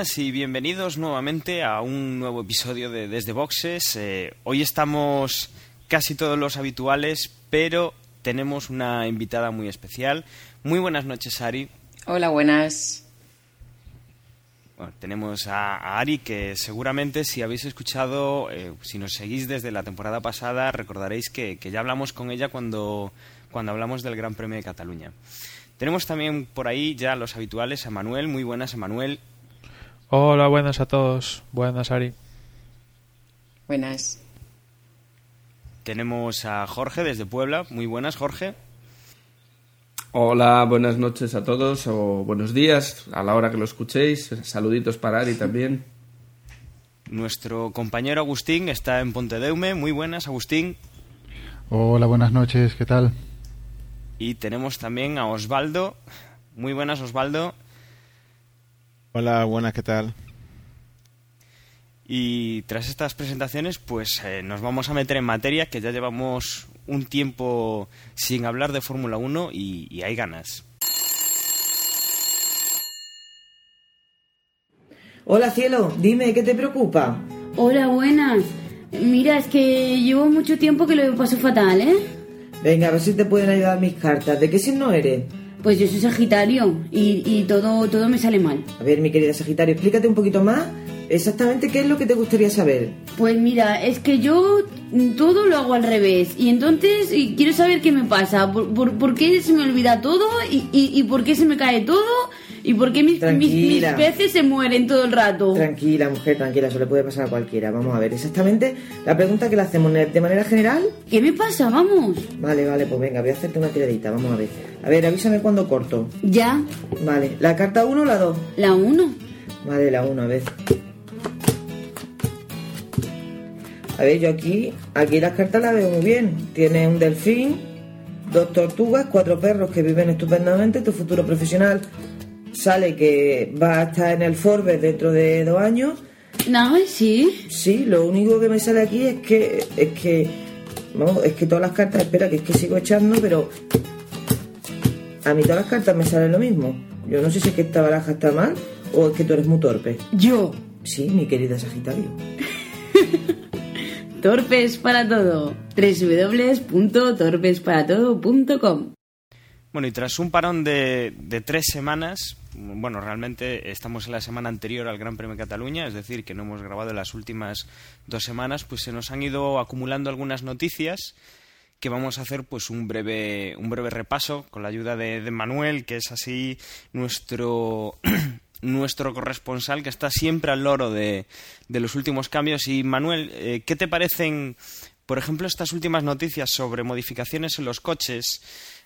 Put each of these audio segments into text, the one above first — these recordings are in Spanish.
Buenas y bienvenidos nuevamente a un nuevo episodio de Desde Boxes. Eh, hoy estamos casi todos los habituales, pero tenemos una invitada muy especial. Muy buenas noches, Ari. Hola, buenas. Bueno, tenemos a, Ari que seguramente si habéis escuchado, eh, si nos seguís desde la temporada pasada, recordaréis que, que ya hablamos con ella cuando, cuando hablamos del Gran Premio de Cataluña. Tenemos también por ahí ya los habituales a Manuel. Muy buenas, Manuel. Hola, buenas a todos. Buenas, Ari. Buenas. Tenemos a Jorge desde Puebla. Muy buenas, Jorge. Hola, buenas noches a todos o buenos días a la hora que lo escuchéis. Saluditos para Ari también. Nuestro compañero Agustín está en Pontedeume. Muy buenas, Agustín. Hola, buenas noches. ¿Qué tal? Y tenemos también a Osvaldo. Muy buenas, Osvaldo. Hola, buenas, ¿qué tal? Y tras estas presentaciones, pues eh, nos vamos a meter en materia, que ya llevamos un tiempo sin hablar de Fórmula 1 y, hay ganas. Hola cielo, dime, ¿qué te preocupa? Hola, buenas. Mira, es que llevo mucho tiempo que lo paso fatal, ¿eh? Venga, a ver si te pueden ayudar mis cartas. ¿De qué signo eres? Pues yo soy Sagitario y, y todo, todo me sale mal. A ver, mi querida Sagitario, explícate un poquito más exactamente qué es lo que te gustaría saber. Pues mira, es que yo todo lo hago al revés y entonces quiero saber qué me pasa, por, por, qué se me olvida todo y, y, por qué se me cae todo y por qué mis, mis, peces se mueren todo el rato. Tranquila, mujer, tranquila, eso le puede pasar a cualquiera. Vamos a ver, exactamente la pregunta que le hacemos de manera general. ¿Qué me pasa? Vamos. Vale, vale, pues venga, voy a hacerte una tiradita, vamos a ver. A ver, avísame cuando corto. Ya. Vale, ¿la carta 1 o la 2? La 1. Vale, la 1, a ver. A ver, yo aquí, aquí las cartas las veo muy bien. Tiene un delfín, dos tortugas, cuatro perros que viven estupendamente. Tu futuro profesional sale que va a estar en el Forbes dentro de dos años. No, sí. Sí, lo único que me sale aquí es que es que no, es que todas las cartas, espera, que es que sigo echando, pero a mí todas las cartas me salen lo mismo. Yo no sé si es que esta baraja está mal o es que tú eres muy torpe. Yo. Sí, mi querida Sagitario. Torpes para todo. www.torpesparatodo.com Bueno, y tras un parón de, de, tres semanas, bueno, realmente estamos en la semana anterior al Gran Premio de Cataluña, es decir, que no hemos grabado las últimas dos semanas, pues se nos han ido acumulando algunas noticias que vamos a hacer pues un breve, un breve repaso con la ayuda de, de Manuel, que es así nuestro nuestro corresponsal que está siempre al loro de, los últimos cambios. Y Manuel, eh, ¿qué te parecen, por ejemplo, estas últimas noticias sobre modificaciones en los coches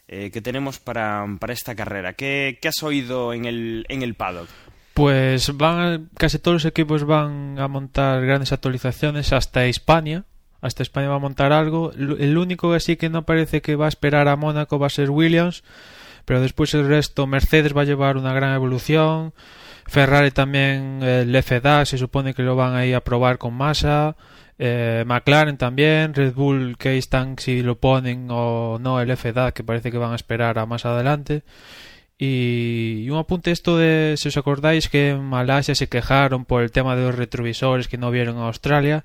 eh, que tenemos para, esta carrera? ¿Qué, has oído en el, en el paddock? Pues van casi todos los equipos van a montar grandes actualizaciones hasta España. Hasta España va a montar algo. El único que sí que no parece que va a esperar a Mónaco va a ser Williams. Pero después el resto, Mercedes va a llevar una gran evolución. Ferrari también, el se supone que lo van a ir a probar con masa. Eh, McLaren también, Red Bull que están si lo ponen o no el FDA que parece que van a esperar a más adelante. Y, un apunte esto de, si os acordáis, que en Malasia se quejaron por el tema de los retrovisores que no vieron a Australia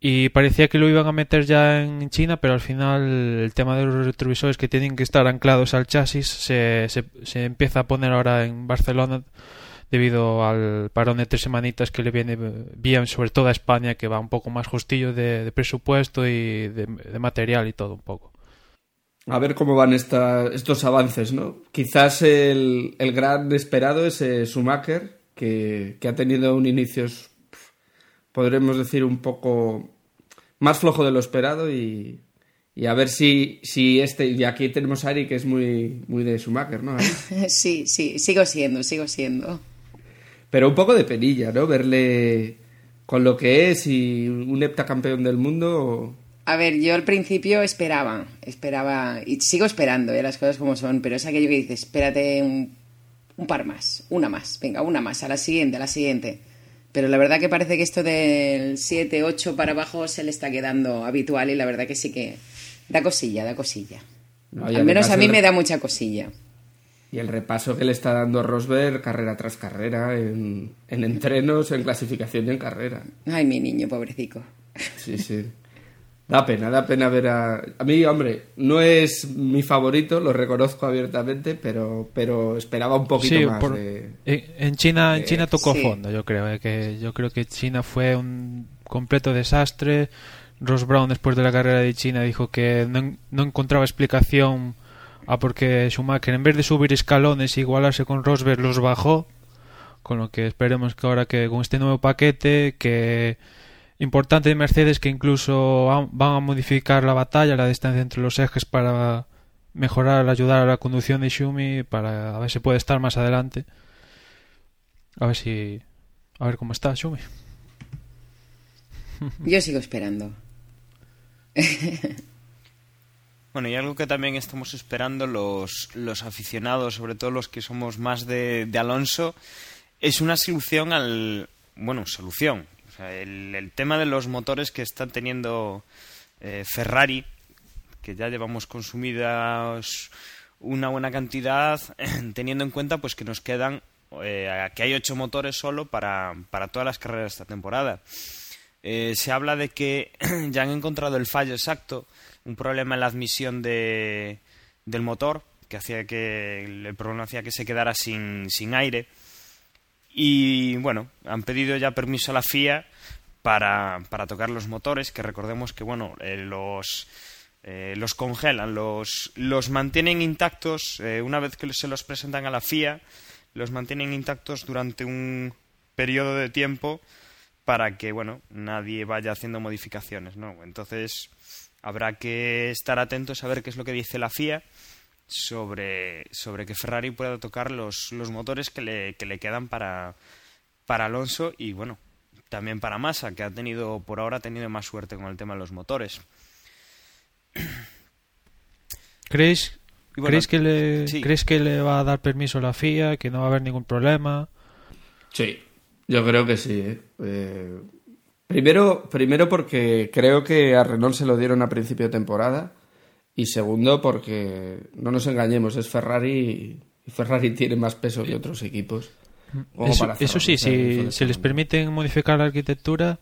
y parecía que lo iban a meter ya en China, pero al final el tema de los retrovisores que tienen que estar anclados al chasis se, se empieza a poner ahora en Barcelona debido al parón de tres semanitas que le viene bien, sobre todo a España, que va un poco más justillo de, presupuesto y de, material y todo un poco. A ver cómo van estos avances, ¿no? Quizás el, gran esperado es eh, Schumacher, que, ha tenido un inicio, podremos decir, un poco más flojo de lo esperado y, a ver si, si este, y aquí tenemos a Ari que es muy, muy de Schumacher, ¿no? Sí, sí, sigo siendo, sigo siendo. Pero un poco de penilla, ¿no? Verle con lo que es y un heptacampeón del mundo. A ver, yo al principio esperaba, esperaba, y sigo esperando, ¿eh? las cosas como son, pero es aquello que dices, espérate un, un par más, una más, venga, una más, a la siguiente, a la siguiente. Pero la verdad que parece que esto del 7, 8 para abajo se le está quedando habitual y la verdad que sí que da cosilla, da cosilla. Al menos a mí me da mucha cosilla. Y el repaso que le está dando Rosberg carrera tras carrera, en, en entrenos, en clasificación y en carrera. Ay, mi niño, pobrecico. Sí, sí. Da pena, da pena ver a... A mí, hombre, no es mi favorito, lo reconozco abiertamente, pero, pero esperaba un poquito Sí, más por- de... En China, en Eh, China tocó sí. fondo, yo creo. eh, que yo creo que China fue un completo desastre. Ross Brown después de la carrera de China dijo que no, no encontraba explicación a por qué Schumacher en vez de subir escalones e igualarse con Rosberg los bajó. Con lo que esperemos que ahora que con este nuevo paquete que importante de Mercedes que incluso va- van a modificar la batalla, la distancia entre los ejes para mejorar, ayudar a la conducción de Schumi para a ver si puede estar más adelante. A ver si a ver cómo está Schumi. Yo sigo esperando. Bueno, y algo que también estamos esperando los, los aficionados, sobre todo los que somos más de, de Alonso, es una solución al... Bueno, solución. O sea, el, el tema de los motores que están teniendo eh, Ferrari, que ya llevamos consumidas una buena cantidad, teniendo en cuenta pues que nos quedan, eh, que hay ocho motores solo para, para todas las carreras de esta temporada. Eh, se habla de que ya han encontrado el fallo exacto, un problema en la admisión de, del motor, que hacía que el problema hacía que se quedara sin, sin aire. Y bueno, han pedido ya permiso a la FIA para, para tocar los motores, que recordemos que bueno, eh, los, eh, los congelan, los, los mantienen intactos eh, una vez que se los presentan a la FIA, los mantienen intactos durante un periodo de tiempo para que bueno nadie vaya haciendo modificaciones no entonces habrá que estar atentos a ver qué es lo que dice la FIA sobre sobre que Ferrari pueda tocar los, los motores que le, que le quedan para para Alonso y bueno también para Massa que ha tenido por ahora ha tenido más suerte con el tema de los motores ¿Creéis, Y bueno, ¿creéis, que le, sí. ¿Creéis que le va a dar permiso la FIA? ¿Que no va a haber ningún problema? Sí, yo creo que sí. ¿eh? Eh, primero, primero porque creo que a Renault se lo dieron a principio de temporada y segundo porque no nos engañemos, es Ferrari y Ferrari tiene más peso que otros equipos. Eso, eso sí, si se les permiten modificar la arquitectura,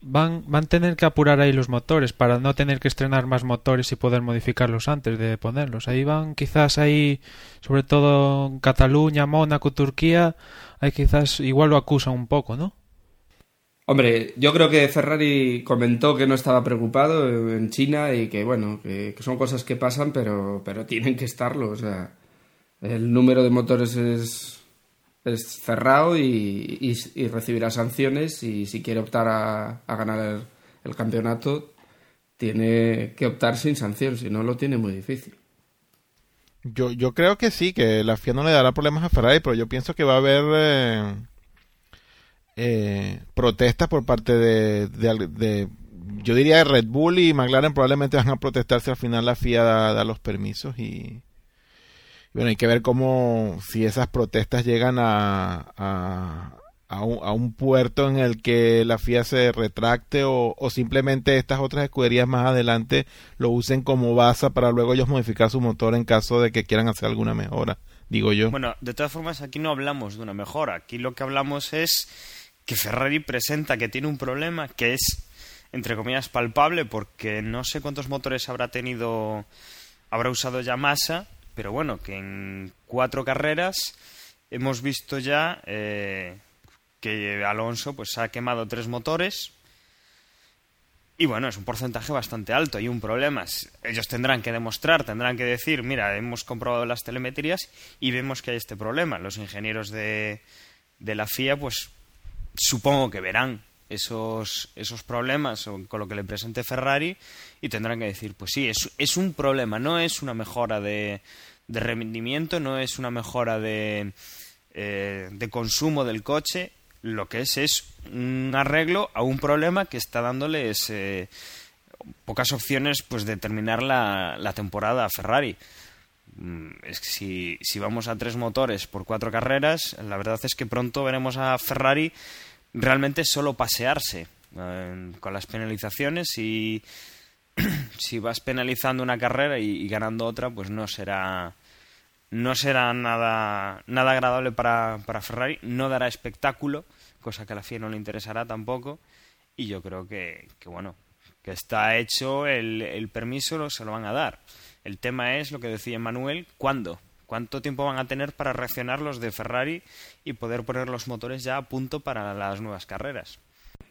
van, van a tener que apurar ahí los motores para no tener que estrenar más motores y poder modificarlos antes de ponerlos. Ahí van quizás ahí, sobre todo en Cataluña, Mónaco, Turquía, ahí quizás igual lo acusan un poco, ¿no? Hombre, yo creo que Ferrari comentó que no estaba preocupado en China y que, bueno, que, son cosas que pasan, pero, pero tienen que estarlo. O sea, el número de motores es, cerrado y, y, recibirá sanciones y si quiere optar a, a ganar el, el campeonato, tiene que optar sin sanción, si no lo tiene muy difícil. Yo, yo creo que sí, que la FIA no le dará problemas a Ferrari, pero yo pienso que va a haber eh, eh, protestas por parte de, de, de- yo diría Red Bull y McLaren probablemente van a protestar si al final la FIA da, da los permisos y, bueno, hay que ver cómo si esas protestas llegan a, a, a un, a un puerto en el que la FIA se retracte o, o simplemente estas otras escuderías más adelante lo usen como base para luego ellos modificar su motor en caso de que quieran hacer alguna mejora, digo yo. Bueno, de todas formas, aquí no hablamos de una mejora. Aquí lo que hablamos es que Ferrari presenta que tiene un problema que es, entre comillas, palpable, porque no sé cuántos motores habrá tenido, habrá usado ya Massa, pero bueno, que en cuatro carreras hemos visto ya eh, que Alonso pues ha quemado tres motores. Y bueno, es un porcentaje bastante alto. Hay un problema. Ellos tendrán que demostrar, tendrán que decir, mira, hemos comprobado las telemetrías y vemos que hay este problema. Los ingenieros de, de la FIA, pues supongo que verán esos, esos problemas con lo que le presente Ferrari y tendrán que decir, pues sí, es, es un problema, no es una mejora de, de rendimiento, no es una mejora de, eh, de consumo del coche, lo que es es un arreglo a un problema que está dándoles pocas opciones pues de terminar la, la temporada a Ferrari. Mm, Es que si, si vamos a tres motores por cuatro carreras, la verdad es que pronto veremos a Ferrari realmente solo pasearse eh, con las penalizaciones y si vas penalizando una carrera y, ganando otra, pues no será no será nada, nada agradable para, para Ferrari, no dará espectáculo, cosa que a la FIA no le interesará tampoco, y yo creo que, que bueno, que está hecho el, el permiso, se lo van a dar. El tema es lo que decía Manuel, ¿cuándo? ¿Cuánto tiempo van a tener para reaccionar los de Ferrari y poder poner los motores ya a punto para las nuevas carreras?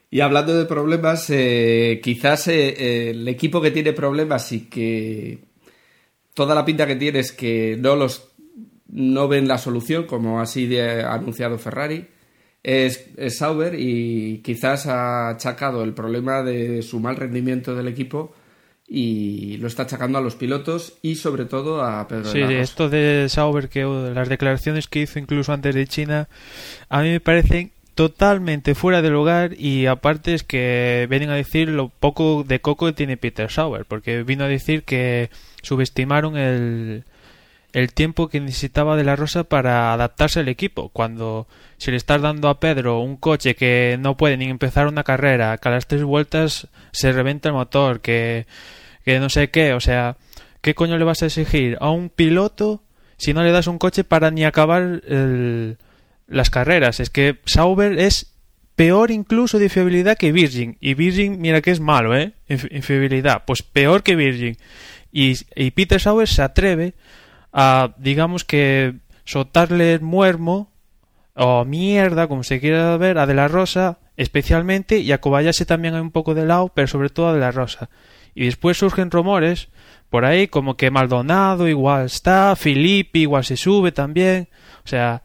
Y hablando de problemas, eh, quizás eh, el equipo que tiene problemas y que toda la pinta que tiene es que no los no ven la solución, como así ha anunciado Ferrari, es, es, Sauber y quizás ha achacado el problema de su mal rendimiento del equipo y lo está achacando a los pilotos y sobre todo a Pedro Sí, de esto de Sauber, que las declaraciones que hizo incluso antes de China, a mí me parecen totalmente fuera del lugar y aparte es que vienen a decir lo poco de coco que tiene Peter Sauber, porque vino a decir que subestimaron el, el tiempo que necesitaba de la Rosa para adaptarse al equipo, cuando si le estás dando a Pedro un coche que no puede ni empezar una carrera, que a las tres vueltas se reventa el motor, que, que no sé qué, o sea, ¿qué coño le vas a exigir a un piloto si no le das un coche para ni acabar las carreras? Es que Sauber es peor incluso de fiabilidad que Virgin, y Virgin mira que es malo, ¿eh? En fiabilidad, pues peor que Virgin. Y, y Peter Sauber se atreve a, digamos que, soltarle el muermo o mierda, como se quiera ver, a De La Rosa especialmente y a también hay un poco de lado, pero sobre todo a De La Rosa. Y después surgen rumores por ahí como que Maldonado igual está, Filippi igual se sube también. O sea,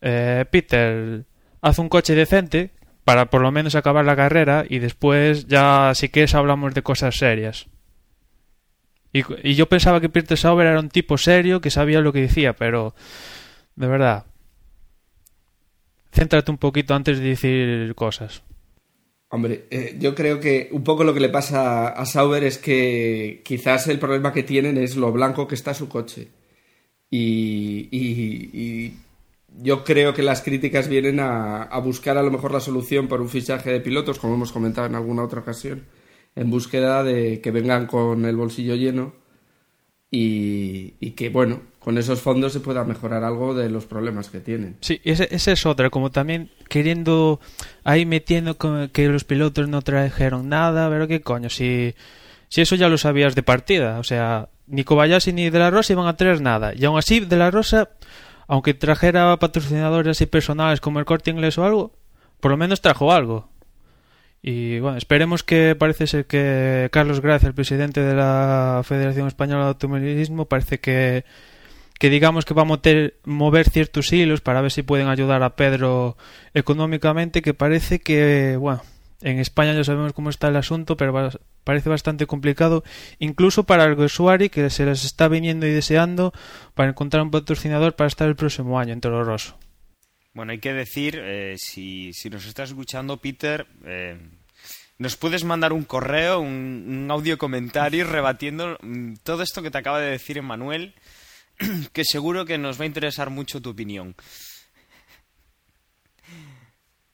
eh, Peter hace un coche decente para por lo menos acabar la carrera y después ya si quieres hablamos de cosas serias. Y, y yo pensaba que Peter Sauber era un tipo serio que sabía lo que decía, pero de verdad, céntrate un poquito antes de decir cosas. Hombre, eh, yo creo que un poco lo que le pasa a Sauber es que quizás el problema que tienen es lo blanco que está su coche. Y, yo creo que las críticas vienen a, a, buscar a lo mejor la solución por un fichaje de pilotos, como hemos comentado en alguna otra ocasión, en búsqueda de que vengan con el bolsillo lleno y, y que, bueno, con esos fondos se pueda mejorar algo de los problemas que tienen. Sí, esa es otra, como también queriendo ahí metiendo que los pilotos no trajeron nada, pero qué coño, si, si eso ya lo sabías de partida, o sea, ni Kobayashi ni De La Rosa iban a traer nada, y aún así De La Rosa, aunque trajera patrocinadores y personales como el Corte Inglés o algo, por lo menos trajo algo. Y bueno, esperemos que parece ser que Carlos Gracia, el presidente de la Federación Española de Automovilismo, parece que que digamos que va a mover ciertos hilos para ver si pueden ayudar a Pedro económicamente, que parece que, bueno, en España ya sabemos cómo está el asunto, pero parece bastante complicado, incluso para el usuario que se les está viniendo y deseando para encontrar un patrocinador para estar el próximo año en Toro Rosso. Bueno, hay que decir, eh, si, si, nos estás escuchando, Peter, eh, nos puedes mandar un correo, un, un audio comentario rebatiendo mm, todo esto que te acaba de decir Emanuel que seguro que nos va a interesar mucho tu opinión.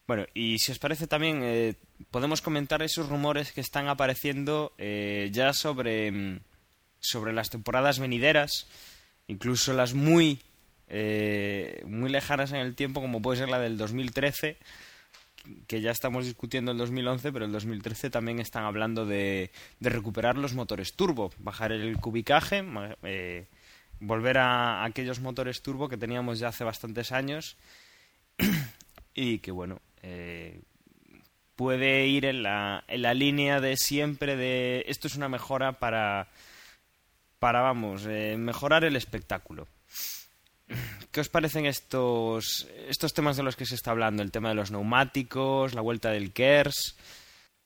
Bueno, y si os parece también, eh, podemos comentar esos rumores que están apareciendo eh, ya sobre, mm, sobre las temporadas venideras, incluso las muy, eh, muy lejanas en el tiempo, como puede ser la del 2013, que ya estamos discutiendo el 2011, pero el 2013 también están hablando de, recuperar los motores turbo, bajar el cubicaje, volver a, aquellos motores turbo que teníamos ya hace bastantes años. Y que bueno eh, puede ir en la, en la línea de siempre de esto es una mejora para para vamos eh, mejorar el espectáculo ¿Qué os parecen estos, estos temas de los que se está hablando? El tema de los neumáticos, la vuelta del KERS.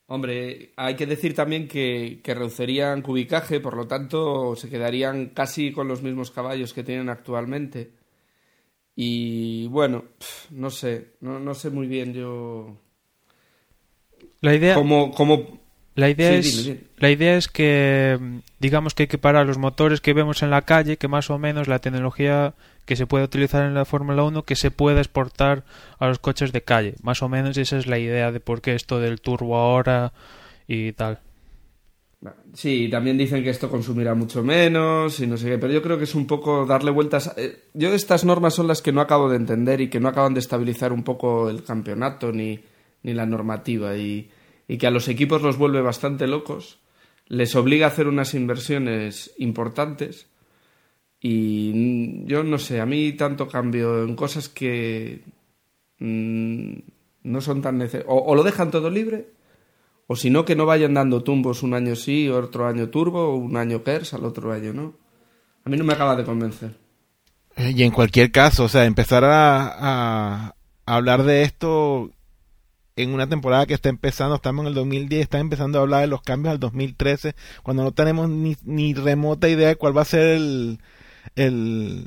Hombre, hay que decir también que, que, reducirían cubicaje, por lo tanto se quedarían casi con los mismos caballos que tienen actualmente. Y bueno, no sé, no, no sé muy bien yo. La idea. Cómo, cómo la idea, es, la idea es que, digamos que hay que parar los motores que vemos en la calle, que más o menos la tecnología que se puede utilizar en la Fórmula 1, que se pueda exportar a los coches de calle. Más o menos esa es la idea de por qué esto del turbo ahora y tal. Sí, también dicen que esto consumirá mucho menos y no sé qué, pero yo creo que es un poco darle vueltas. Eh, yo estas normas son las que no acabo de entender y que no acaban de estabilizar un poco el campeonato ni, ni la normativa y, y que a los equipos los vuelve bastante locos, les obliga a hacer unas inversiones importantes y yo no sé, a mí tanto cambio en cosas que mm, no son tan necesarias. O, lo dejan todo libre, o si no, que no vayan dando tumbos un año sí, otro año turbo, un año KERS al otro año, ¿no? A mí no me acaba de convencer. Eh, y en cualquier caso, o sea, empezar a hablar de esto en una temporada que está empezando, estamos en el 2010, está empezando a hablar de los cambios al 2013, cuando no tenemos ni, remota idea de cuál va a ser el, el,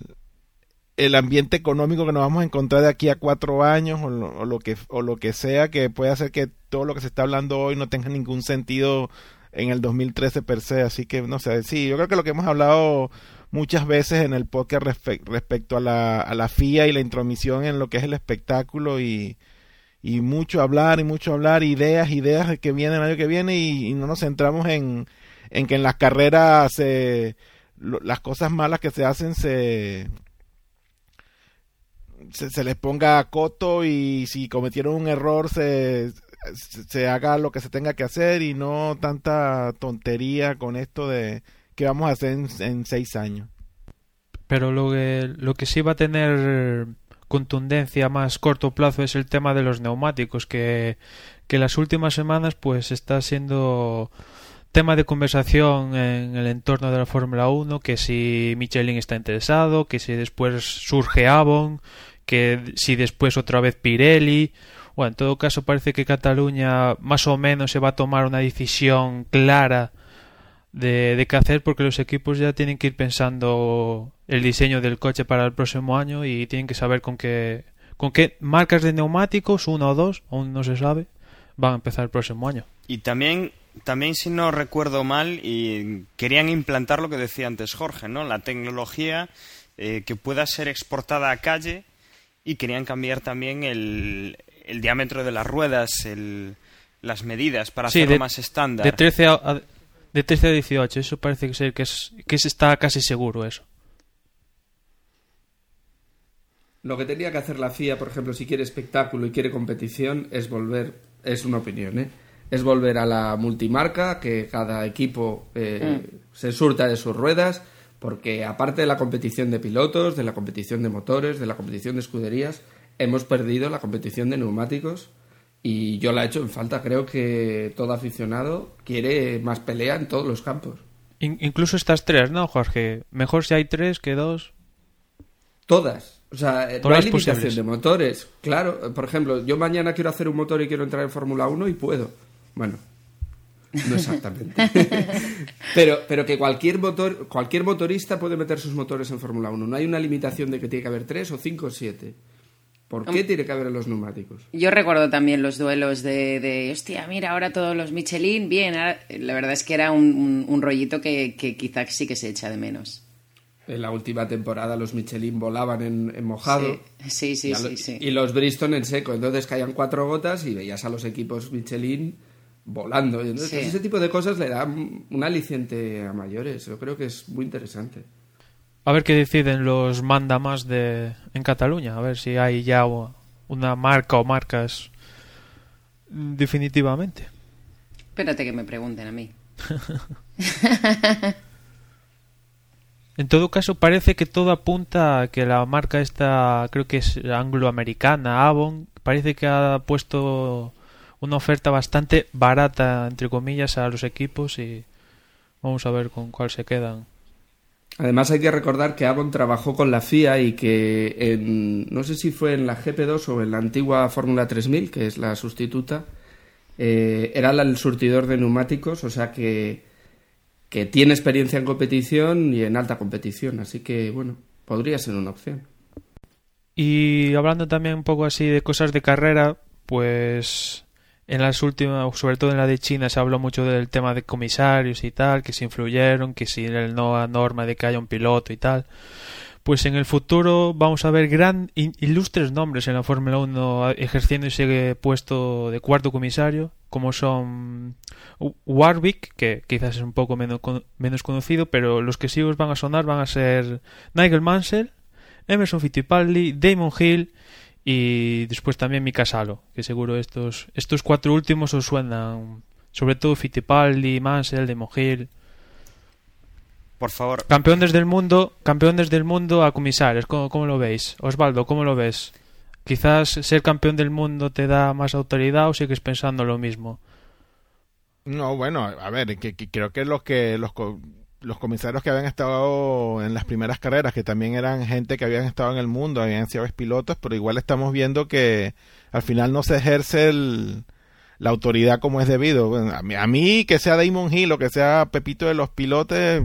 el ambiente económico que nos vamos a encontrar de aquí a cuatro años o lo, que, o lo que sea que puede hacer que todo lo que se está hablando hoy no tenga ningún sentido en el 2013 per se. Así que, no sé, sí, yo creo que lo que hemos hablado muchas veces en el podcast respecto a la, a la FIA y la intromisión en lo que es el espectáculo y, y mucho hablar y mucho hablar, ideas, ideas que vienen el año que viene y, no nos centramos en, en que en las carreras se las cosas malas que se hacen se, se, les ponga coto y si cometieron un error se, se, haga lo que se tenga que hacer y no tanta tontería con esto de que vamos a hacer en, seis años. Pero lo que, lo que sí va a tener contundencia a más corto plazo es el tema de los neumáticos que, que las últimas semanas pues está siendo tema de conversación en el entorno de la Fórmula 1, que si Michelin está interesado, que si después surge Avon, que si después otra vez Pirelli. Bueno, en todo caso parece que Cataluña más o menos se va a tomar una decisión clara de, de qué hacer porque los equipos ya tienen que ir pensando el diseño del coche para el próximo año y tienen que saber con qué, con qué marcas de neumáticos, uno o dos, aún no se sabe, van a empezar el próximo año. Y también también si no recuerdo mal, y querían implantar lo que decía antes Jorge, ¿no? La tecnología eh, que pueda ser exportada a calle y querían cambiar también el, el diámetro de las ruedas, el, las medidas para hacerlo más estándar. De 13 a, de 13 a 18, eso parece ser que, es, que está casi seguro eso. Lo que tenía que hacer la FIA, por ejemplo, si quiere espectáculo y quiere competición, es volver, es una opinión, ¿eh? es volver a la multimarca, que cada equipo eh, mm. se surta de sus ruedas, porque aparte de la competición de pilotos, de la competición de motores, de la competición de escuderías, hemos perdido la competición de neumáticos y yo la he hecho en falta. Creo que todo aficionado quiere más pelea en todos los campos. incluso estas tres, ¿no, Jorge? Mejor si hay tres que dos. Todas. O sea, no hay limitación de motores. Claro, por ejemplo, yo mañana quiero hacer un motor y quiero entrar en Fórmula 1 y puedo. Bueno, no exactamente. pero, pero que cualquier motor, cualquier motorista puede meter sus motores en Fórmula 1. No hay una limitación de que tiene que haber tres o cinco o siete. ¿Por qué tiene que haber los neumáticos? Yo recuerdo también los duelos de, de hostia, mira, ahora todos los Michelin, bien. la verdad es que era un, rollito que, que quizás sí que se echa de menos. En la última temporada los Michelin volaban en, mojado. Sí, sí, sí, sí, Y los Bristol en seco. Entonces caían cuatro gotas y veías a los equipos Michelin volando. ese tipo de cosas le dan un aliciente a mayores. Yo creo que es muy interesante. A ver qué deciden los manda más de en Cataluña. A ver si hay ya una marca o marcas definitivamente. Espérate que me pregunten a mí. en todo caso, parece que todo apunta a que la marca esta, creo que es angloamericana, Avon, parece que ha puesto una oferta bastante barata, entre comillas, a los equipos y vamos a ver con cuál se quedan. Además hay que recordar que Avon trabajó con la FIA y que en, no sé si fue en la GP2 o en la antigua Fórmula 3000, que es la sustituta, eh, era el surtidor de neumáticos, o sea que, que tiene experiencia en competición y en alta competición, así que bueno, podría ser una opción. Y hablando también un poco así de cosas de carrera, pues en las últimas, sobre todo en la de China, se habló mucho del tema de comisarios y tal, que se influyeron, que si el no norma de que haya un piloto y tal. Pues en el futuro vamos a ver gran ilustres nombres en la Fórmula 1 ejerciendo ese puesto de cuarto comisario como son Warwick, que quizás es un poco menos, menos conocido, pero los que sí os van a sonar van a ser Nigel Mansell, Emerson Fittipaldi, Damon Hill y después también Mika Salo, que seguro estos, estos cuatro últimos os suenan, sobre todo Fittipaldi, Mansell, Damon Hill. Por favor. Campeones del mundo, campeones del mundo a comisarios, ¿cómo, cómo lo veis? Osvaldo, ¿cómo lo ves? Quizás ser campeón del mundo te da más autoridad o sigues pensando lo mismo. No, bueno, a ver, que, creo que los que los, los comisarios que habían estado en las primeras carreras, que también eran gente que habían estado en el mundo, habían sido pilotos, pero igual estamos viendo que al final no se ejerce la autoridad como es debido. a, mí, a, que sea Damon Hill o que sea Pepito de los pilotes,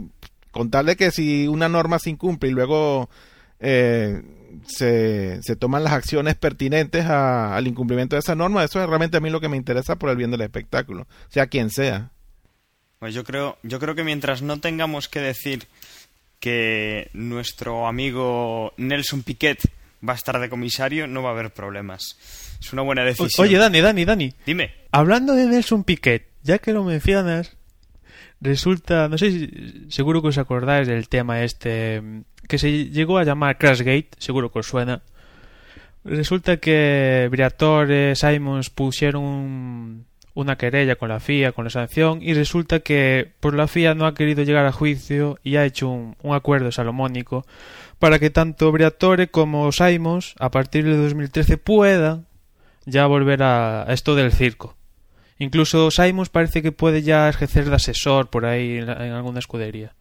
contarle que si una norma se incumple y luego eh, se, se, toman las acciones pertinentes al incumplimiento de esa norma, eso es realmente a mí lo que me interesa por el bien del espectáculo, sea quien sea. Pues yo creo, yo creo que mientras no tengamos que decir que nuestro amigo Nelson Piquet va a estar de comisario, no va a haber problemas. Es una buena decisión. Oye, Dani, Dani, Dani. Dime. Hablando de Nelson Piquet, ya que lo mencionas, resulta, no sé si seguro que os acordáis del tema este que se llegó a llamar Crashgate, seguro que os suena. Resulta que Briatore, Simons pusieron un, una querella con la FIA, con la sanción, y resulta que por la FIA no ha querido llegar a juicio y ha hecho un, acuerdo salomónico para que tanto Briatore como Simons, a partir de 2013, puedan ya volver a, esto del circo. Incluso Simons parece que puede ya ejercer de asesor por ahí en alguna escudería.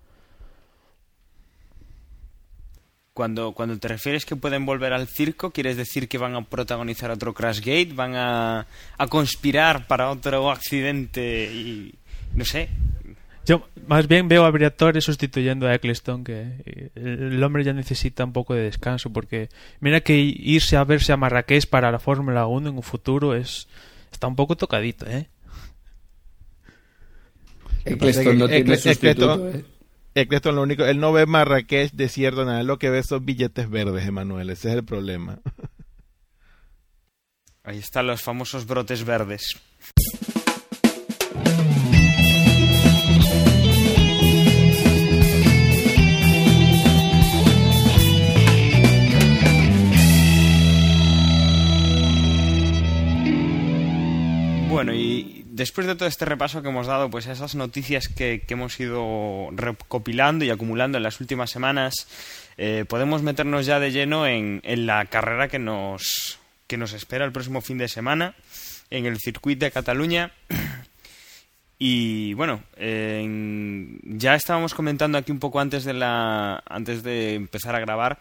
Cuando, cuando te refieres que pueden volver al circo, ¿quieres decir que van a protagonizar otro Crashgate? ¿Van a, a conspirar para otro accidente? Y no sé. Yo más bien veo a Briatore sustituyendo a Eccleston, que el hombre ya necesita un poco de descanso, porque mira que irse a verse a Marrakech para la Fórmula 1 en un futuro es está un poco tocadito, ¿eh? Eccleston no tiene sustituto, ¿eh? Eccleston lo único, él no ve Marrakech desierto, nada, lo que ve son billetes verdes, Emanuel, ese es el problema. Ahí están los famosos brotes verdes. Bueno, y después de todo este repaso que hemos dado, pues esas noticias que, hemos ido recopilando y acumulando en las últimas semanas, eh, podemos meternos ya de lleno en, la carrera que nos, que nos espera el próximo fin de semana en el circuito de Cataluña. Y bueno, ya estábamos comentando aquí un poco antes de la antes de empezar a grabar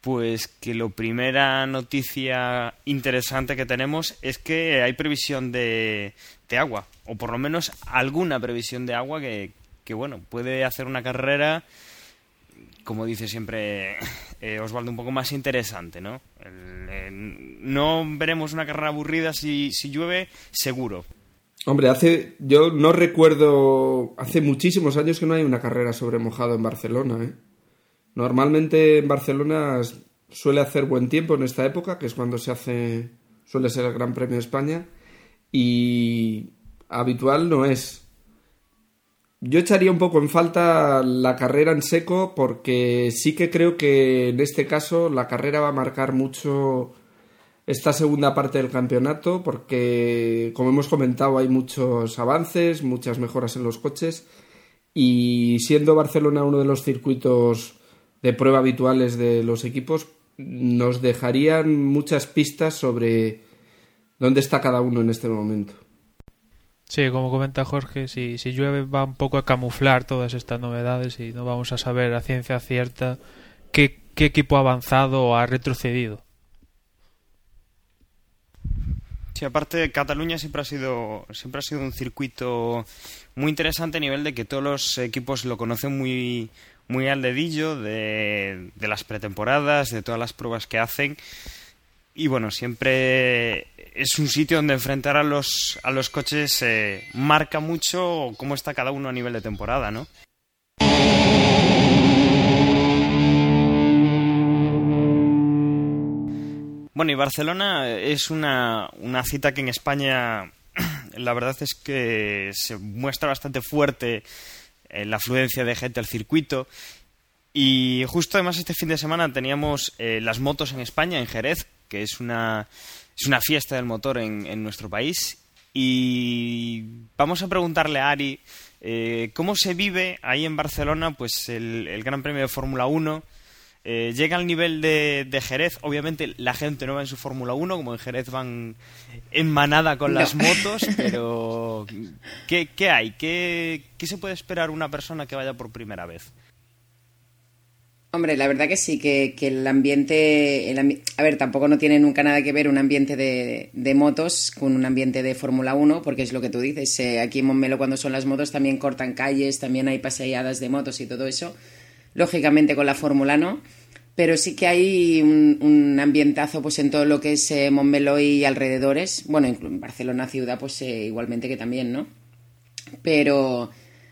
pues que la primera noticia interesante que tenemos es que hay previsión de, agua, o por lo menos alguna previsión de agua que, bueno, puede hacer una carrera, como dice siempre eh, Osvaldo, un poco más interesante, ¿no? no veremos una carrera aburrida si, si llueve, seguro. Hombre, hace, yo no recuerdo, hace muchísimos años que no hay una carrera sobre mojado en Barcelona, ¿eh? Normalmente en Barcelona suele hacer buen tiempo en esta época, que es cuando se hace, suele ser el Gran Premio de España, y habitual no es. Yo echaría un poco en falta la carrera en seco porque sí que creo que en este caso la carrera va a marcar mucho esta segunda parte del campeonato porque como hemos comentado hay muchos avances, muchas mejoras en los coches y siendo Barcelona uno de los circuitos de prueba habituales de los equipos, nos dejarían muchas pistas sobre dónde está cada uno en este momento. Sí, como comenta Jorge, si, si llueve va un poco a camuflar todas estas novedades y no vamos a saber a ciencia cierta qué, qué equipo ha avanzado o ha retrocedido. Sí, aparte Cataluña siempre ha sido siempre ha sido un circuito muy interesante a nivel de que todos los equipos lo conocen muy muy al dedillo de, las pretemporadas, de todas las pruebas que hacen. Y bueno, siempre es un sitio donde enfrentar a los, a los coches eh, marca mucho cómo está cada uno a nivel de temporada, ¿no? Bueno, y Barcelona es una, una cita que en España la verdad es que se muestra bastante fuerte la afluencia de gente al circuito. Y justo además este fin de semana teníamos eh, las motos en España, en Jerez, que es una, es una fiesta del motor en, nuestro país. Y vamos a preguntarle a Ari eh, cómo se vive ahí en Barcelona pues el, el Gran Premio de Fórmula 1 eh, llega al nivel de, Jerez, obviamente la gente no va en su Fórmula 1, como en Jerez van en manada con las motos, pero ¿qué, hay? ¿Qué, se puede esperar una persona que vaya por primera vez? Hombre, la verdad que sí, que, el, ambiente, A ver, tampoco no tiene nunca nada que ver un ambiente de, motos con un ambiente de Fórmula 1, porque es lo que tú dices. Eh, aquí en Montmelo, cuando son las motos, también cortan calles, también hay paseadas de motos y todo eso lógicamente con la Fórmula no, pero sí que hay un, ambientazo pues en todo lo que es eh, Montmeló y alrededores, bueno, en Barcelona ciudad pues eh, igualmente que también, ¿no? Pero,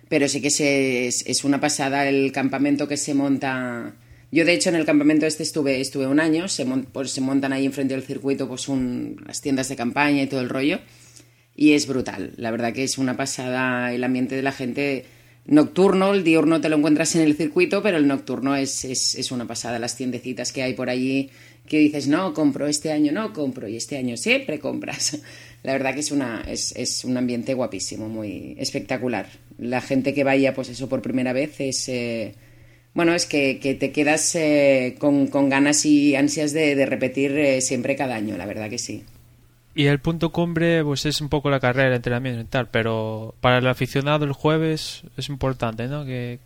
pero sí que es, una pasada el campamento que se monta. Yo de hecho en el campamento este estuve, estuve un año, se, pues, se montan ahí enfrente del circuito pues un, las tiendas de campaña y todo el rollo. Y es brutal, la verdad que es una pasada el ambiente de la gente nocturno, el diurno te lo encuentras en el circuito, pero el nocturno es, es, una pasada. Las tiendecitas que hay por allí que dices, no, compro este año, no compro, y este año siempre compras. La verdad que es, una, es, es un ambiente guapísimo, muy espectacular. La gente que vaya, pues eso por primera vez es... Eh, bueno, es que, te quedas eh, con, con, ganas y ansias de, de repetir eh, siempre cada año, la verdad que sí. Y el punto cumbre pues es un poco la carrera, el entrenamiento y tal, pero para el aficionado el jueves es importante, ¿no? ¿Qué,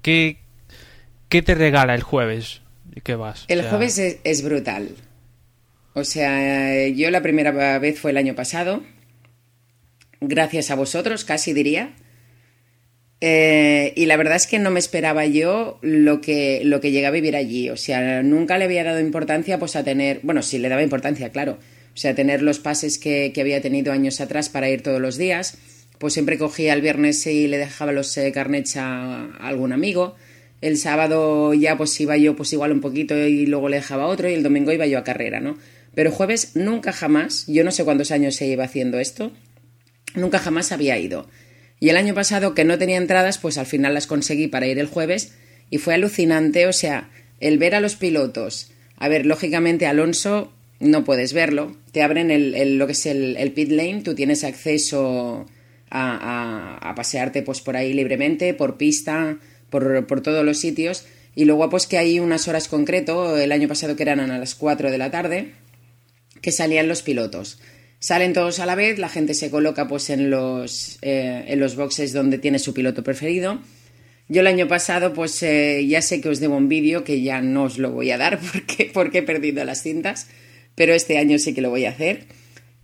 qué, te regala el jueves? ¿Y qué vas? El jueves es, brutal. O sea, yo la primera vez fue el año pasado, gracias a vosotros, casi diría. Eh, y la verdad es que no me esperaba yo lo que, lo que llegué a vivir allí. O sea, nunca le había dado importancia pues a tener, bueno, sí le daba importancia, claro, o sea, tener los pases que, había tenido años atrás para ir todos los días. Pues siempre cogía el viernes y le dejaba los eh, carnets a, algún amigo. El sábado ya pues iba yo pues igual un poquito y luego le dejaba otro y el domingo iba yo a carrera, ¿no? Pero jueves nunca jamás, yo no sé cuántos años se iba haciendo esto, nunca jamás había ido. Y el año pasado que no tenía entradas, pues al final las conseguí para ir el jueves y fue alucinante, o sea, el ver a los pilotos. A ver, lógicamente Alonso no puedes verlo. Te abren el, lo que es el, pit lane, tú tienes acceso a, pasearte pues por ahí libremente, por pista, por, todos los sitios. Y luego pues que hay unas horas concreto, el año pasado que eran a las 4 de la tarde, que salían los pilotos. Salen todos a la vez, la gente se coloca pues en los, eh, en los boxes donde tiene su piloto preferido. Yo el año pasado, pues eh, ya sé que os debo un vídeo que ya no os lo voy a dar porque, porque he perdido las cintas pero este año sí que lo voy a hacer.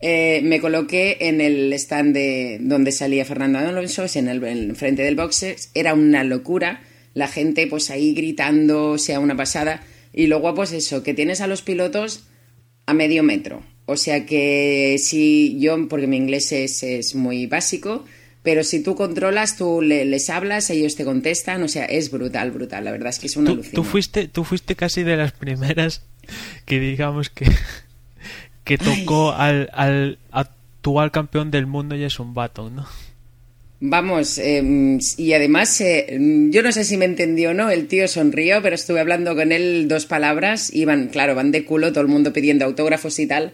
Eh, me coloqué en el stand de donde salía Fernando Alonso, en el, frente del boxes. Era una locura. La gente, pues ahí gritando, sea una pasada. Y luego, pues eso, que tienes a los pilotos a medio metro. O sea que si yo, porque mi inglés es, muy básico, pero si tú controlas, tú les hablas, ellos te contestan, o sea, es brutal, brutal. La verdad es que es una tú, tú fuiste, tú fuiste casi de las primeras que digamos que que tocó al, al actual campeón del mundo y es un Baton, ¿no? Vamos, em, y además, eh, yo no sé si me entendió o no, el tío sonrió, pero estuve hablando con él dos palabras, iban, claro, van de culo, todo el mundo pidiendo autógrafos y tal.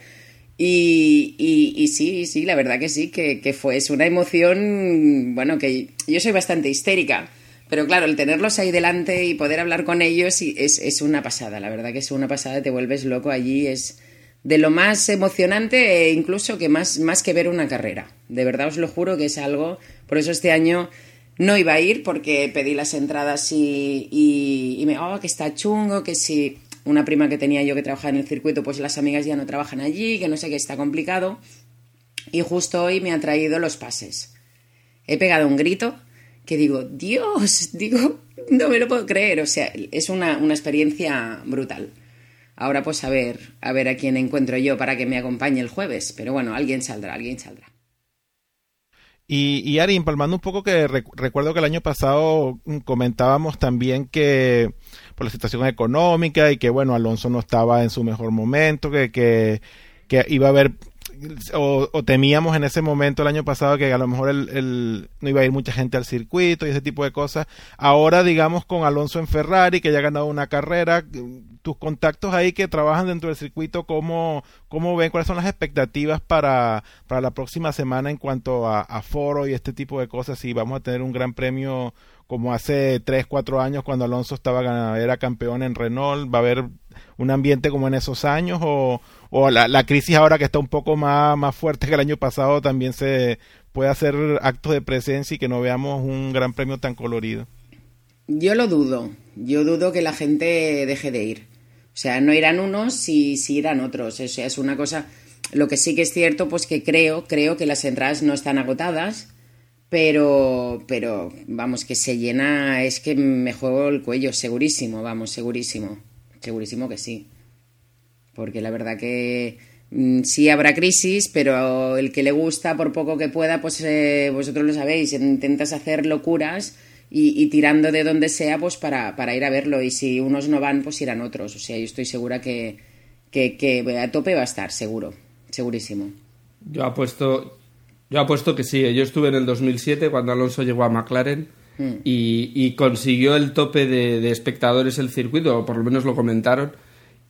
Y, y, sí, sí, la verdad que sí, que, que, fue, es una emoción, bueno, que yo soy bastante histérica, pero claro, el tenerlos ahí delante y poder hablar con ellos es, es una pasada, la verdad que es una pasada, te vuelves loco allí, es, de lo más emocionante e incluso que más, más que ver una carrera. De verdad os lo juro que es algo, por eso este año no iba a ir porque pedí las entradas y, y, me, oh, que está chungo, que si una prima que tenía yo que trabajaba en el circuito, pues las amigas ya no trabajan allí, que no sé qué, está complicado. Y justo hoy me ha traído los pases. He pegado un grito que digo, Dios, digo, no me lo puedo creer. O sea, es una, una experiencia brutal. Ahora pues a ver, a ver a quién encuentro yo para que me acompañe el jueves. Pero bueno, alguien saldrá, alguien saldrá. Y, y Ari, empalmando un poco que recuerdo que el año pasado mm, comentábamos también que por la situación económica y que bueno, Alonso no estaba en su mejor momento, que, que, que iba a haber o, temíamos en ese momento el año pasado que a lo mejor el, no iba a ir mucha gente al circuito y ese tipo de cosas. Ahora, digamos, con Alonso en Ferrari, que ya ha ganado una carrera, tus contactos ahí que trabajan dentro del circuito, ¿cómo, cómo ven? ¿Cuáles son las expectativas para, para la próxima semana en cuanto a, foro y este tipo de cosas? Si vamos a tener un gran premio como hace 3, 4 años cuando Alonso estaba era campeón en Renault, va a haber un ambiente como en esos años o, o la, la, crisis ahora que está un poco más, más fuerte que el año pasado también se puede hacer actos de presencia y que no veamos un gran premio tan colorido. Yo lo dudo, yo dudo que la gente deje de ir. O sea, no irán unos y si irán otros. O sea, es una cosa. Lo que sí que es cierto, pues que creo, creo que las entradas no están agotadas, pero, pero vamos, que se llena, es que me juego el cuello, segurísimo, vamos, segurísimo, segurísimo que sí porque la verdad que mm, sí habrá crisis, pero el que le gusta, por poco que pueda, pues eh, vosotros lo sabéis, intentas hacer locuras y, tirando de donde sea, pues para, para, ir a verlo. Y si unos no van, pues irán otros. O sea, yo estoy segura que, que, a tope va a estar, seguro, segurísimo. Yo apuesto, yo apuesto que sí. Yo estuve en el 2007 cuando Alonso llegó a McLaren. Mm. Y, consiguió el tope de, de espectadores el circuito, o por lo menos lo comentaron,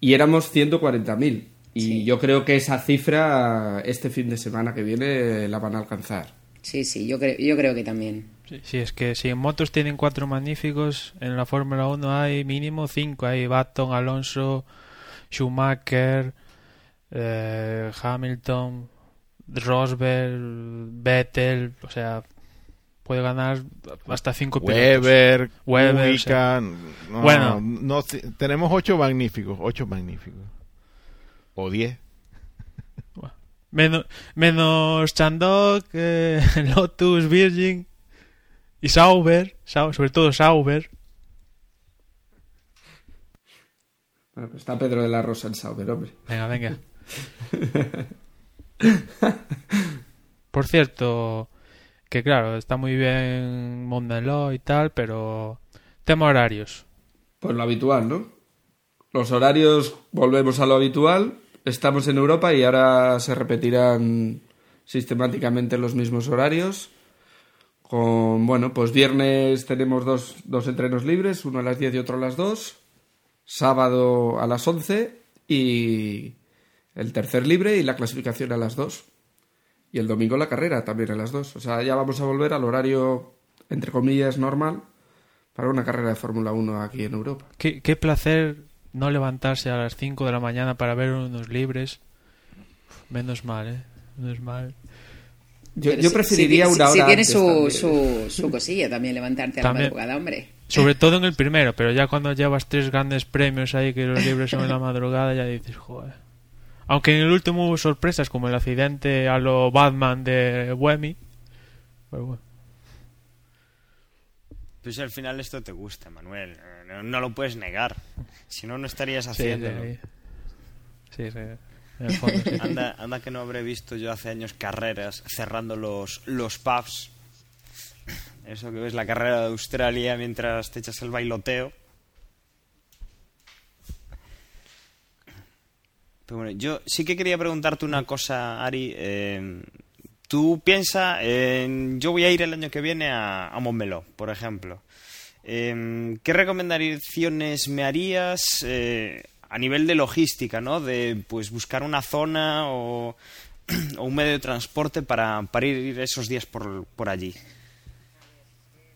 y éramos 140.000. Y yo creo que esa cifra este fin de semana que viene la van a alcanzar. Sí, sí, yo, creo, yo creo que también. Sí, es que si en motos tienen cuatro magníficos, en la Fórmula 1 hay mínimo cinco. Hay Baton, Alonso, Schumacher, eh, Hamilton, Rosberg, Vettel, o sea, puede ganar hasta cinco Weber, Weber, bueno, no, tenemos ocho magníficos, ocho magníficos. O diez. Menos, menos Chandok, eh, Lotus, Virgin y Sauber, sobre todo Sauber. Bueno, está Pedro de la Rosa en Sauber, hombre. Venga, venga. Por cierto, que claro, está muy bien Mondeló y tal, pero tema horarios. Pues lo habitual, ¿no? Los horarios, volvemos a lo habitual. Estamos en Europa y ahora se repetirán sistemáticamente los mismos horarios. Con, bueno, pues viernes tenemos dos, dos entrenos libres, uno a las 10 y otro a las 2. Sábado a las 11 y el tercer libre y la clasificación a las 2 y el domingo la carrera también a las dos. O sea, ya vamos a volver al horario, entre comillas, normal para una carrera de Fórmula 1 aquí en Europa. Qué, qué placer no levantarse a las 5 de la mañana para ver unos libres. Menos mal, ¿eh? Menos mal. Yo, yo preferiría una hora. Si tiene su, su, su, cosilla también levantarte a la madrugada, hombre. Sobre todo en el primero, pero ya cuando llevas tres grandes premios ahí que los libres son en la madrugada, ya dices, joder. Aunque en el último hubo sorpresas como el accidente a lo Batman de Buemi. Pero bueno. Pues al final esto te gusta, Manuel. No, lo puedes negar. Si no, no estarías haciéndolo. Sí, sí. Anda, anda que no habré visto yo hace años carreras cerrando los, los pubs. Eso que ves la carrera de Australia mientras te echas el bailoteo. Bueno, yo sí que quería preguntarte una cosa, Ari. Eh, tú piensas, yo voy a ir el año que viene a, a Montmeló, por ejemplo. Eh, ¿Qué recomendaciones me harías eh, a nivel de logística, ¿no? De pues buscar una zona o, un medio de transporte para, ir esos días por allí.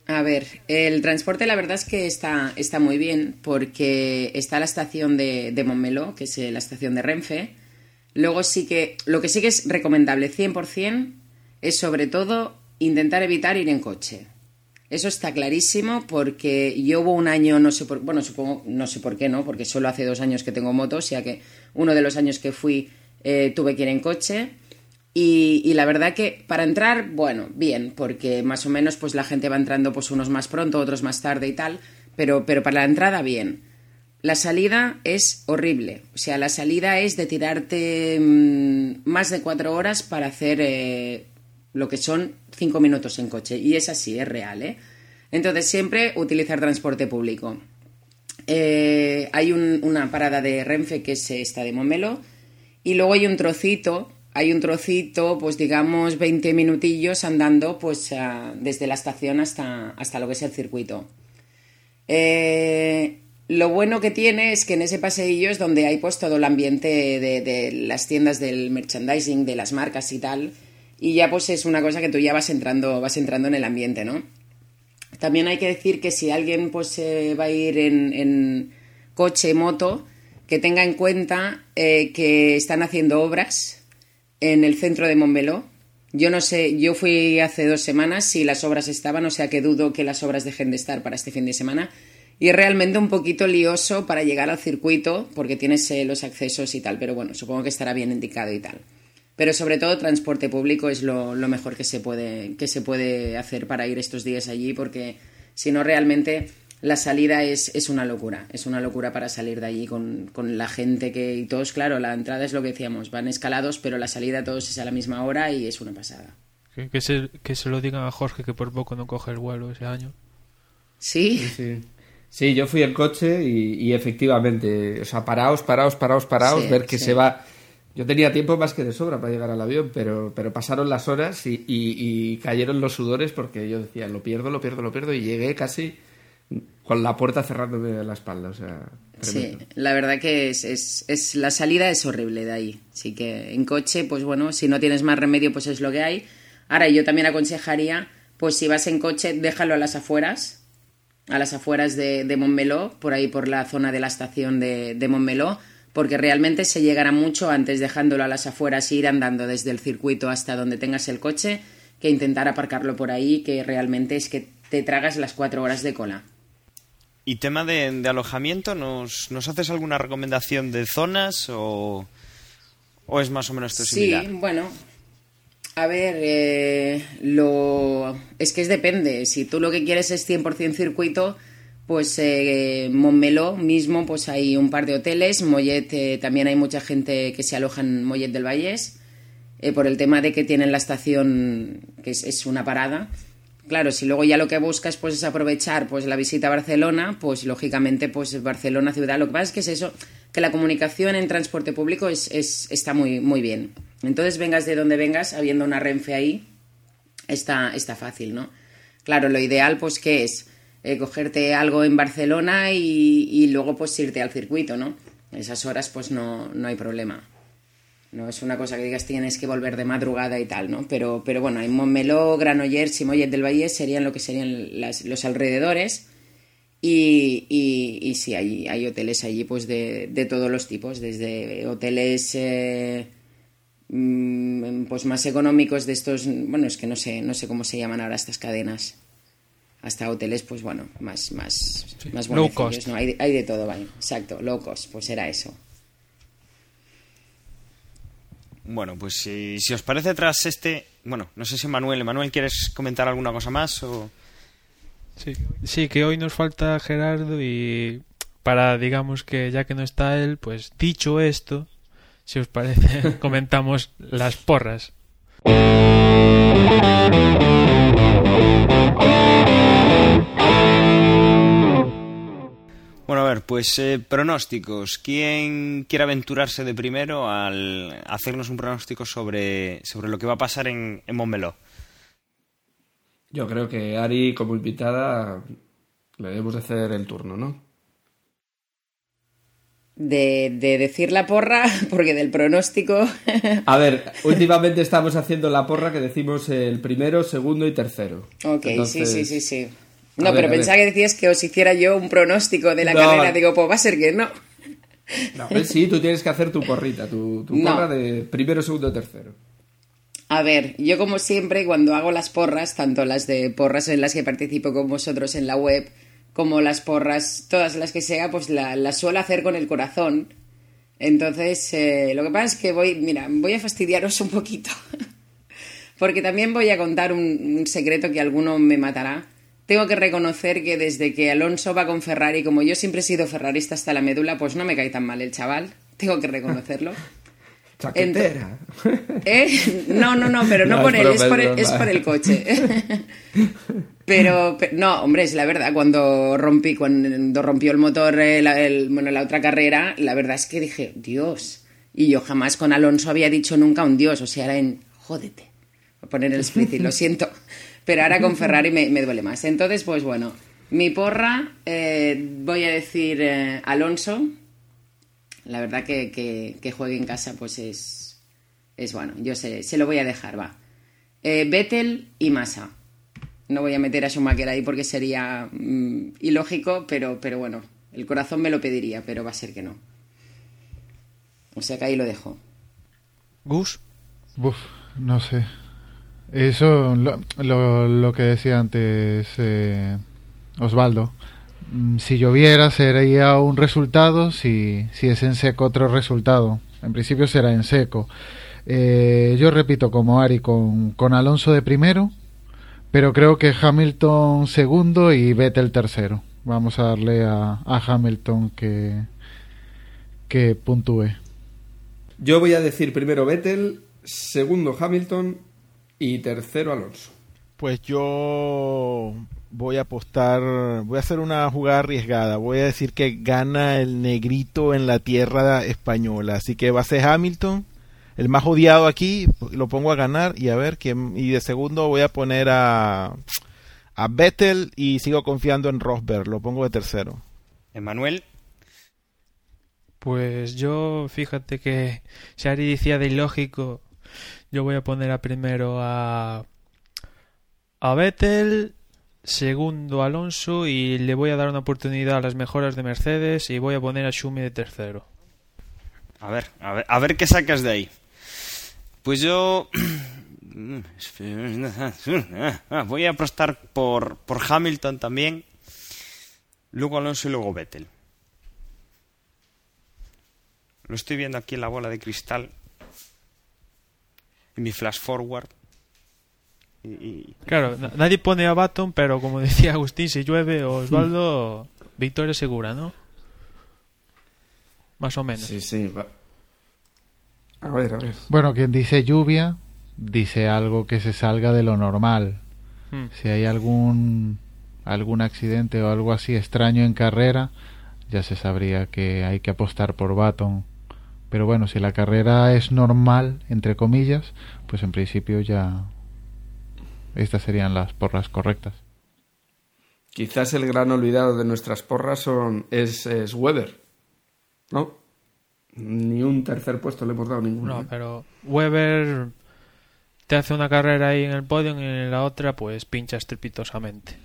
A ver, el transporte la verdad es que está, está muy bien porque está la estación de, de que es eh, la estación de Renfe. Luego sí que, lo que sí que es recomendable 100% es sobre todo intentar evitar ir en coche. Eso está clarísimo porque yo hubo un año, no sé por, bueno, supongo, no sé por qué, ¿no? Porque solo hace dos años que tengo moto, o sea que uno de los años que fui eh, tuve que ir en coche y, la verdad que para entrar, bueno, bien, porque más o menos pues la gente va entrando pues unos más pronto, otros más tarde y tal, pero, pero para la entrada bien. La salida es horrible, o sea, la salida es de tirarte mm, más de cuatro horas para hacer eh, lo que son cinco minutos en coche, y es así, es real, ¿eh? Entonces siempre utilizar transporte público. Eh, hay una parada de Renfe que es esta de Momelo, y luego hay un trocito hay un trocito, pues digamos 20 minutillos andando pues desde la estación hasta, hasta lo que es el circuito. Eh, lo bueno que tiene es que en ese paseillo es donde hay pues todo el ambiente de, las tiendas del merchandising, de las marcas y tal. Y ya pues es una cosa que tú ya vas entrando, vas entrando en el ambiente, ¿no? También hay que decir que si alguien pues va a ir en, en coche, moto, que tenga en cuenta eh, que están haciendo obras en el centro de Montmeló. Yo no sé, yo fui hace dos semanas si las obras estaban, o sea que dudo que las obras dejen de estar para este fin de semana. Y es realmente un poquito lioso para llegar al circuito porque tienes eh, los accesos y tal, pero bueno, supongo que estará bien indicado y tal. Pero sobre todo transporte público es lo, mejor que se, puede, que se puede hacer para ir estos días allí porque si no realmente la salida es, es, una locura, es una locura para salir de allí con, con, la gente que y todos, claro, la entrada es lo que decíamos, van escalados, pero la salida todos es a la misma hora y es una pasada. Que, que se, que se lo digan a Jorge que por poco no coge el vuelo ese año. Sí. Sí, sí. sí yo fui en coche y, y, efectivamente, o sea, paraos, paraos, paraos, paraos, sí, ver que sí. se va... Yo tenía tiempo más que de sobra para llegar al avión, pero, pero pasaron las horas y, y, y cayeron los sudores porque yo decía, lo pierdo, lo pierdo, lo pierdo, y llegué casi con la puerta cerrándome de la espalda, o sea... Tremendo. Sí, la verdad que es, es, es, la salida es horrible de ahí, así que en coche, pues bueno, si no tienes más remedio, pues es lo que hay. Ahora, yo también aconsejaría, pues si vas en coche, déjalo a las afueras, a las afueras de, de Montmeló, por ahí por la zona de la estación de, de Montmeló, porque realmente se llegará mucho antes dejándolo a las afueras e ir andando desde el circuito hasta donde tengas el coche, que intentar aparcarlo por ahí, que realmente es que te tragas las cuatro horas de cola. Y tema de, de alojamiento, ¿nos, ¿nos, haces alguna recomendación de zonas o, o es más o menos esto similar? Sí, bueno, a ver, eh, lo es que es depende. Si tú lo que quieres es 100% circuito, pues eh, Montmeló mismo, pues hay un par de hoteles. Mollet, eh, también hay mucha gente que se aloja en Mollet del Vallés, eh, por el tema de que tienen la estación, que es, es una parada. Claro, si luego ya lo que buscas pues es aprovechar pues la visita a Barcelona, pues lógicamente pues Barcelona ciudad. Lo que pasa es que es eso, que la comunicación en transporte público es, es, está muy, muy bien. Entonces vengas de donde vengas, habiendo una Renfe ahí, está, está fácil, ¿no? Claro, lo ideal pues que es eh, cogerte algo en Barcelona y, y, luego pues irte al circuito, ¿no? Esas horas pues no, no hay problema. No es una cosa que digas tienes que volver de madrugada y tal, ¿no? Pero, pero bueno, en Montmeló, Granollers y Mollet del Valle serían lo que serían las, los alrededores. Y, y, y, sí, hay, hay hoteles allí pues de, de todos los tipos, desde hoteles eh, pues más económicos de estos, bueno, es que no sé, no sé cómo se llaman ahora estas cadenas, hasta hoteles pues bueno, más, más, sí. más cost. ¿no? Hay, hay de todo, vale, exacto, low cost, pues era eso. Bueno, pues si, os parece tras este... Bueno, no sé si Manuel, Manuel, ¿quieres comentar alguna cosa más o...? Sí, sí, que hoy nos falta Gerardo y para, digamos que ya que no está él, pues dicho esto, si os parece, comentamos las porras. Pues eh, pronósticos. ¿Quién quiere aventurarse de primero al hacernos un pronóstico sobre, sobre lo que va a pasar en, en Montmeló? Yo creo que Ari, como invitada, le debemos de hacer el turno, ¿no? De, de, decir la porra, porque del pronóstico. A ver, últimamente estamos haciendo la porra que decimos el primero, segundo y tercero. Ok, Entonces... sí, sí, sí, sí. No, ver, pero pensaba que decías que os hiciera yo un pronóstico de la no. carrera. Digo, pues va a ser que no. No, pues sí, tú tienes que hacer tu porrita, tu, tu porra no. de primero, segundo, tercero. A ver, yo como siempre, cuando hago las porras, tanto las de porras en las que participo con vosotros en la web, como las porras, todas las que sea, pues las la suelo hacer con el corazón. Entonces, eh, lo que pasa es que voy, mira, voy a fastidiaros un poquito. Porque también voy a contar un, un secreto que alguno me matará tengo que reconocer que desde que Alonso va con Ferrari, como yo siempre he sido ferrarista hasta la médula, pues no me cae tan mal el chaval. Tengo que reconocerlo. Chaquetera. ¿Eh? No, no, no, pero no, no por él, es por el, es por el coche. pero, pero, no, hombre, es la verdad, cuando rompí, cuando rompió el motor, el, el, bueno, la otra carrera, la verdad es que dije, Dios, Y yo jamás con Alonso había dicho nunca un Dios, o sea, era en jódete. Voy a poner el explícito, lo siento. Pero ahora con Ferrari me, me, duele más. Entonces, pues bueno, mi porra, eh, voy a decir eh, Alonso. La verdad que, que, que, juegue en casa, pues es, es bueno. Yo se, se lo voy a dejar, va. Eh, Vettel y Massa. No voy a meter a Schumacher ahí porque sería mm, ilógico, pero, pero bueno, el corazón me lo pediría, pero va a ser que no. O sea que ahí lo dejo. ¿Gus? Uf, no sé. Eso, lo, lo, que decía antes eh, Osvaldo. Mm, Si lloviera sería un resultado, si, si es en seco otro resultado. En principio será en seco. Eh, yo repito como Ari con, con Alonso de primero, pero creo que Hamilton segundo y Vettel tercero. Vamos a darle a, a Hamilton que, que puntúe. Yo voy a decir primero Vettel, segundo Hamilton y tercero Alonso. Pues yo voy a apostar, voy a hacer una jugada arriesgada. Voy a decir que gana el negrito en la tierra española. Así que va a ser Hamilton, el más odiado aquí. Lo pongo a ganar y a ver quién. Y de segundo voy a poner a, a Vettel y sigo confiando en Rosberg. Lo pongo de tercero. Emanuel. Pues yo, fíjate que si Ari decía de ilógico, yo voy a poner a primero a, a Vettel, segundo Alonso y le voy a dar una oportunidad a las mejoras de Mercedes y voy a poner a Schumi de tercero. A ver, a ver, a ver qué sacas de ahí. Pues yo voy a apostar por, por Hamilton también, luego Alonso y luego Vettel. Lo estoy viendo aquí en la bola de cristal. En mi flash forward. Y, y... Claro, nadie pone a Baton, pero como decía Agustín, si llueve o Osvaldo, victoria segura, ¿no? Más o menos. Sí, sí. Va. A ver, a ver. Bueno, quien dice lluvia, dice algo que se salga de lo normal. Hmm. Si hay algún algún accidente o algo así extraño en carrera, ya se sabría que hay que apostar por Baton. Pero bueno, si la carrera es normal, entre comillas, pues en principio ya estas serían las porras correctas. Quizás el gran olvidado de nuestras porras son es, es Weber, ¿no? Ni un tercer puesto le hemos dado ninguno. No, ¿eh? pero Weber te hace una carrera ahí en el podio y en la otra pues pincha estrepitosamente.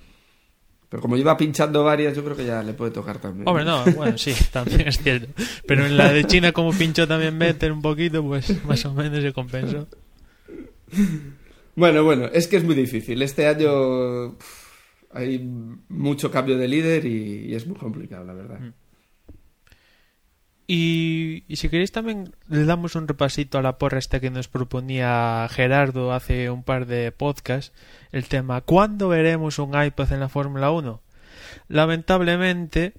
Pero como lleva pinchando varias, yo creo que ya le puede tocar también. Hombre, no, bueno, sí, también es cierto. Pero en la de China, como pinchó también Vettel un poquito, pues más o menos se compensó. Bueno, bueno, es que es muy difícil. Este año pff, hay mucho cambio de líder y, y es muy complicado, la verdad. Mm. Y, y, si queréis también le damos un repasito a la porra esta que nos proponía Gerardo hace un par de podcasts, el tema ¿Cuándo veremos un iPad en la Fórmula 1? Lamentablemente,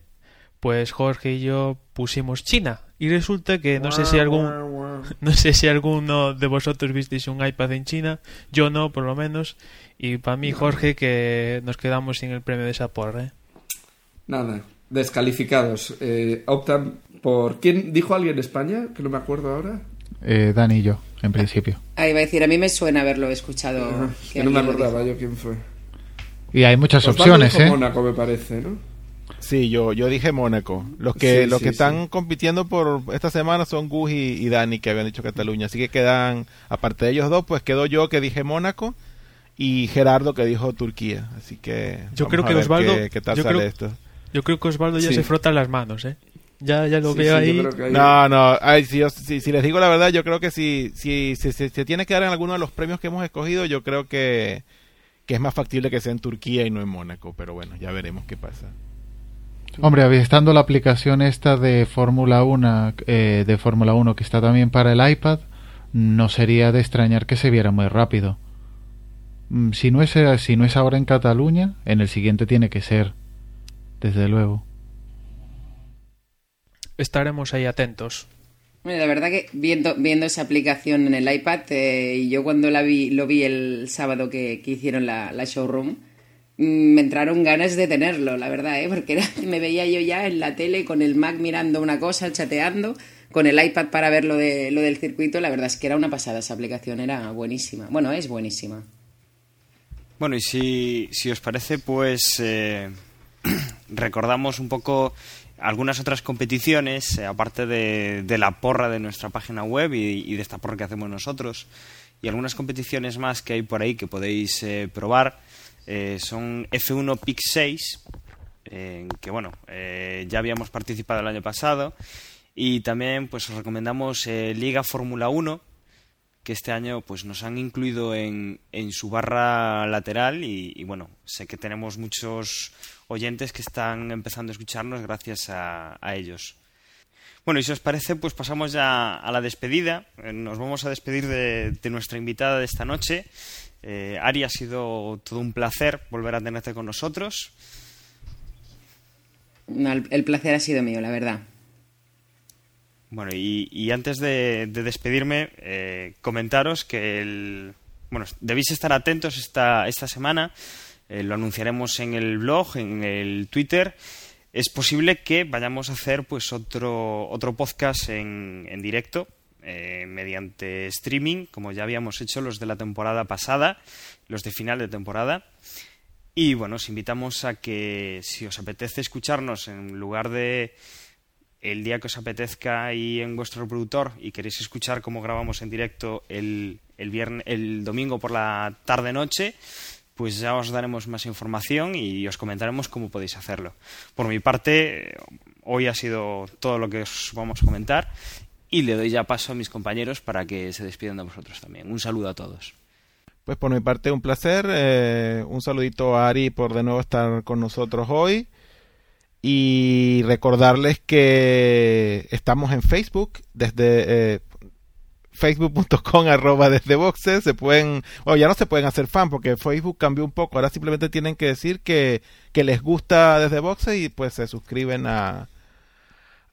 pues Jorge y yo pusimos China y resulta que no sé si algún no sé si alguno de vosotros visteis un iPad en China, yo no por lo menos, y para mí Jorge que nos quedamos sin el premio de esa porra. ¿eh? Nada, descalificados. Eh, optan por... ¿Quién dijo alguien en España? Que no me acuerdo ahora. Eh, Dani y yo, en principio. Ahí va a decir, a mí me suena haberlo escuchado. Ajá, que no me acordaba yo quién fue. Y hay muchas Osvaldo opciones, dijo ¿eh? Mónaco, me parece, ¿no? Sí, yo, yo dije Mónaco. Los que, Sí, los sí, que sí. están compitiendo por esta semana son Gus y, y Dani, que habían dicho Cataluña. Así que quedan, aparte de ellos dos, pues quedó yo que dije Mónaco y Gerardo que dijo Turquía. Así que Yo vamos creo a que ver Osvaldo- qué, qué tal yo sale creo- esto. Yo creo que Osvaldo ya Sí. se frota las manos, ¿eh? Ya, ya lo Sí, veo sí, ahí. creo que ahí- No, no, ay, si, yo- si, si les digo la verdad, yo creo que si, si, si, si se tiene que dar en alguno de los premios que hemos escogido, yo creo que, que es más factible que sea en Turquía y no en Mónaco. Pero bueno, ya veremos qué pasa. Hombre, estando la aplicación esta de Fórmula 1, eh, de Fórmula 1 que está también para el iPad, no sería de extrañar que se viera muy rápido. Mm, Si no es, eh, si no es ahora en Cataluña, en el siguiente tiene que ser, desde luego. Estaremos ahí atentos. Bueno, la verdad que viendo, viendo esa aplicación en el iPad, eh, y yo cuando la vi, lo vi el sábado que, que hicieron la, la showroom, mm, me entraron ganas de tenerlo, la verdad, ¿eh? porque era- me veía yo ya en la tele con el Mac mirando una cosa, chateando, con el iPad para ver lo, de, lo del circuito, la verdad es que era una pasada esa aplicación, era buenísima. Bueno, es buenísima. Bueno, y si, si os parece, pues eh, recordamos un poco algunas otras competiciones, eh, aparte de, de, la porra de nuestra página web y, de esta porra que hacemos nosotros, y algunas competiciones más que hay por ahí que podéis eh, probar. son F1 Pick 6, que bueno, ya habíamos participado el año pasado y también pues os recomendamos eh, Liga Fórmula 1, que este año pues nos han incluido en, en su barra lateral y, bueno, sé que tenemos muchos oyentes que están empezando a escucharnos gracias a, ellos. Bueno, y si os parece, pues pasamos ya a la despedida. Eh, nos vamos a despedir de, nuestra invitada de esta noche. Eh, Ari, ha sido todo un placer volver a tenerte con nosotros. el placer ha sido mío, la verdad. Bueno, y, antes de, despedirme, eh, comentaros que el, bueno, debéis estar atentos esta, esta semana. Eh, lo anunciaremos en el blog, en el Twitter. Es posible que vayamos a hacer pues otro, otro podcast en, en directo eh, mediante streaming, como ya habíamos hecho los de la temporada pasada, los de final de temporada. Y bueno, os invitamos a que si os apetece escucharnos en lugar de el día que os apetezca ahí en vuestro reproductor y queréis escuchar cómo grabamos en directo el, el, viernes, el domingo por la tarde-noche, pues ya os daremos más información y os comentaremos cómo podéis hacerlo. Por mi parte, hoy ha sido todo lo que os vamos a comentar y le doy ya paso a mis compañeros para que se despidan de vosotros también. Un saludo a todos. Pues por mi parte un placer, eh, un saludito a Ari por de nuevo estar con nosotros hoy y recordarles que estamos en Facebook desde eh, facebook.com arroba desde boxes se pueden bueno ya no se pueden hacer fan porque Facebook cambió un poco ahora simplemente tienen que decir que, que les gusta desde boxes y pues se suscriben a,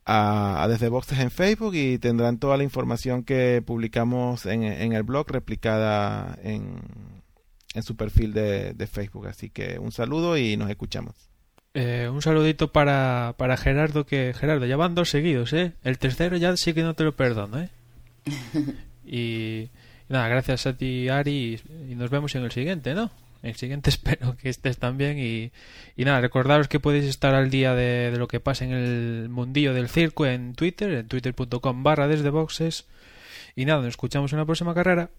a, desde boxes en Facebook y tendrán toda la información que publicamos en, en el blog replicada en, en su perfil de, de Facebook así que un saludo y nos escuchamos eh, un saludito para, para Gerardo, que Gerardo, ya van dos seguidos, ¿eh? El tercero ya sí que no te lo perdono, ¿eh? y, nada, gracias a ti, Ari, y, nos vemos en el siguiente, ¿no? En el siguiente espero que estés también y, y nada, recordaros que podéis estar al día de, lo que pasa en el mundillo del circo en Twitter, en twitter.com barra desde boxes. Y nada, nos escuchamos en la próxima carrera.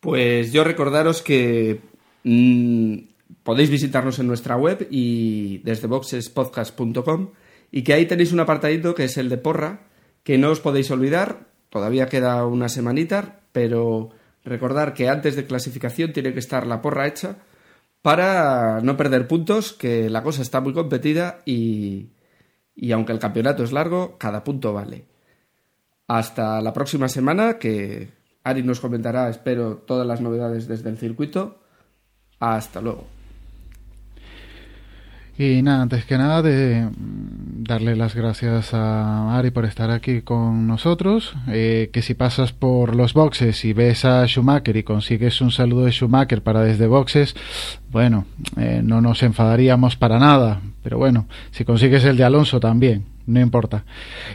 Pues yo recordaros que mmm, podéis visitarnos en nuestra web y desde boxespodcast.com y que ahí tenéis un apartadito que es el de porra, que no os podéis olvidar, todavía queda una semanita, pero recordar que antes de clasificación tiene que estar la porra hecha para no perder puntos, que la cosa está muy competida y, y aunque el campeonato es largo, cada punto vale. Hasta la próxima semana, que Ari nos comentará, espero, todas las novedades desde el circuito. Hasta luego. Y nada, antes que nada, de mm, darle las gracias a Ari por estar aquí con nosotros. Eh, que si pasas por los boxes y ves a Schumacher y consigues un saludo de Schumacher para desde boxes, bueno, eh, no nos enfadaríamos para nada. Pero bueno, si consigues el de Alonso también, no importa.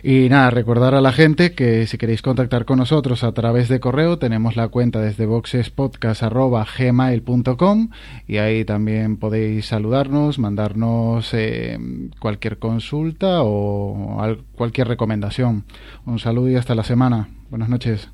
Y nada, recordar a la gente que si queréis contactar con nosotros a través de correo, tenemos la cuenta desde boxespodcast.gmail.com y ahí también podéis saludarnos, mandarnos eh, cualquier consulta o cualquier recomendación. Un saludo y hasta la semana. Buenas noches.